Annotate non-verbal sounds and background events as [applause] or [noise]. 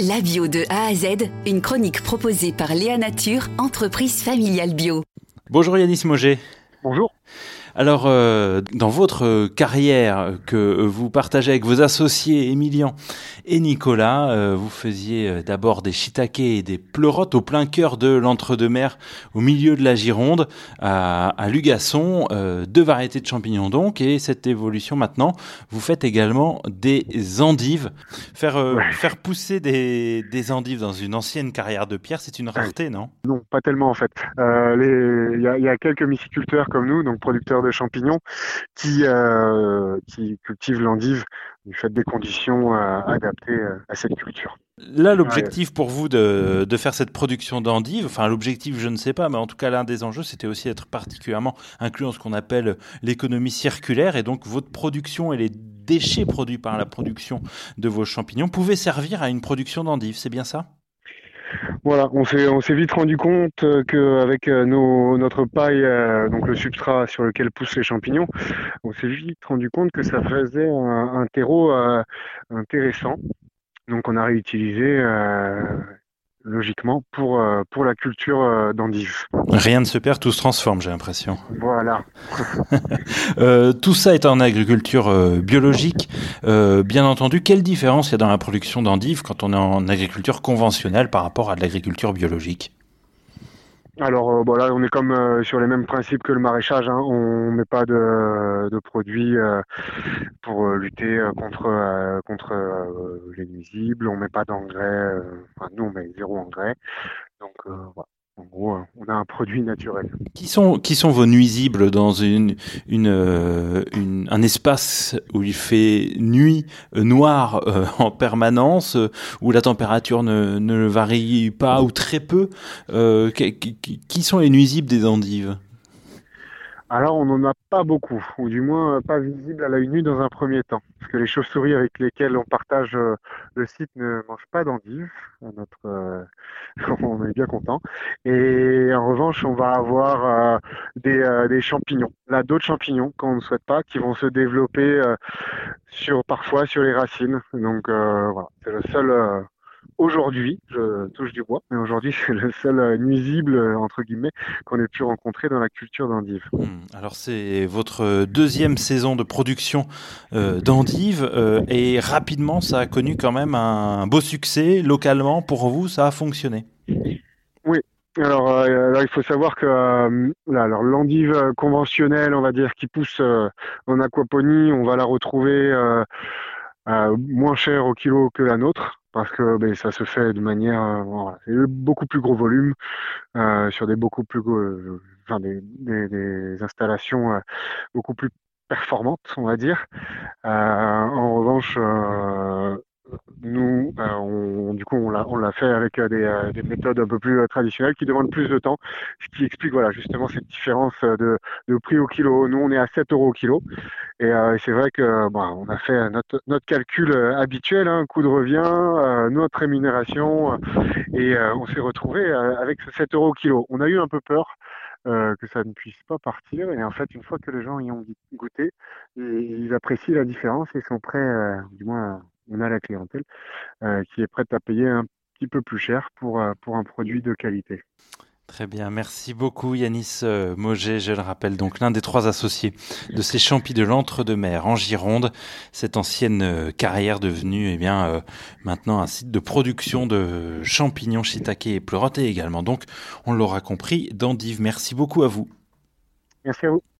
La bio de A à Z, une chronique proposée par Léa Nature, entreprise familiale bio. Bonjour Yanis Moget. Bonjour. Alors, euh, dans votre carrière que vous partagez avec vos associés Emilian et Nicolas, euh, vous faisiez euh, d'abord des shiitake et des pleurotes au plein cœur de l'entre-deux-mer, au milieu de la Gironde, à, à Lugasson, deux variétés de champignons donc, et cette évolution maintenant, vous faites également des endives. Faire, faire pousser des, des endives dans une ancienne carrière de pierre, c'est une rareté, non? Non, pas tellement en fait. Il y, a, y a quelques myciculteurs comme nous, donc producteurs de champignons qui, euh, qui cultivent l'endive du fait des conditions euh, adaptées euh, à cette culture. Là, l'objectif pour vous de, de, faire cette production d'endives, enfin l'objectif, je ne sais pas, mais en tout cas l'un des enjeux, c'était aussi d'être particulièrement inclus dans ce qu'on appelle l'économie circulaire, et donc votre production et les déchets produits par la production de vos champignons pouvaient servir à une production d'endives, c'est bien ça? Voilà, on s'est vite rendu compte euh, qu'avec euh, notre paille, euh, donc le substrat sur lequel poussent les champignons, on s'est vite rendu compte que ça faisait un, terreau intéressant. Donc on a réutilisé logiquement pour, euh, pour la culture euh, d'endives. Rien ne se perd, tout se transforme, j'ai l'impression. Voilà. [laughs] euh, tout ça est en agriculture euh, biologique. bien entendu, quelle différence il y a dans la production d'endives quand on est en agriculture conventionnelle par rapport à de l'agriculture biologique? Alors euh, bon, là, on est comme euh, sur les mêmes principes que le maraîchage. Hein. On met pas de, de produits euh, pour lutter contre contre les nuisibles. On met pas d'engrais. Enfin, nous, on met zéro engrais. Donc voilà. En gros, on a un produit naturel. Qui sont, qui sont vos nuisibles dans euh, un espace où il fait nuit euh, noire euh, en permanence, où la température ne, ne varie pas ou très peu qui, qui sont les nuisibles des endives? Alors on n'en a pas beaucoup, ou du moins pas visible à l'œil nu dans un premier temps, parce que les chauves-souris avec lesquelles on partage euh, le site ne mangent pas d'endives. Euh, [laughs] on est bien content. Et en revanche, on va avoir euh, des, champignons, là d'autres champignons qu'on ne souhaite pas, qui vont se développer parfois sur les racines. Donc voilà, c'est le seul aujourd'hui, je touche du bois, mais aujourd'hui c'est le seul euh, nuisible euh, entre guillemets qu'on ait pu rencontrer dans la culture d'endives. Hmm. Alors c'est votre deuxième saison de production euh, d'endives et rapidement ça a connu quand même un beau succès localement pour vous, ça a fonctionné. Oui. Alors, alors il faut savoir que alors l'endive conventionnelle, on va dire, qui pousse en aquaponie, on va la retrouver moins cher au kilo que la nôtre parce que ben, ça se fait de manière euh, beaucoup plus gros volume euh, sur des beaucoup plus euh, des, installations euh, beaucoup plus performantes on va dire. En revanche du coup, on l'a, fait avec euh, des, euh, des, méthodes un peu plus traditionnelles qui demandent plus de temps, ce qui explique voilà justement cette différence de, de prix au kilo. Nous, on est à 7 euros au kilo, et c'est vrai que bah, a fait notre, notre calcul habituel, hein, coût de revient, notre rémunération, et on s'est retrouvé avec ce 7 euros au kilo. On a eu un peu peur. Euh, que ça ne puisse pas partir. Et en fait, une fois que les gens y ont goûté, ils apprécient la différence et sont prêts, euh, du moins on a la clientèle euh, qui est prête à payer un petit peu plus cher pour, euh, pour un produit de qualité. Très bien, merci beaucoup Yanis euh, Moget, je le rappelle, donc l'un des trois associés de ces champis de l'Entre-deux-Mers en Gironde, cette ancienne carrière devenue eh bien maintenant un site de production de champignons shiitake et pleurotes et également donc, on l'aura compris, d'endives. Merci beaucoup à vous. Merci à vous.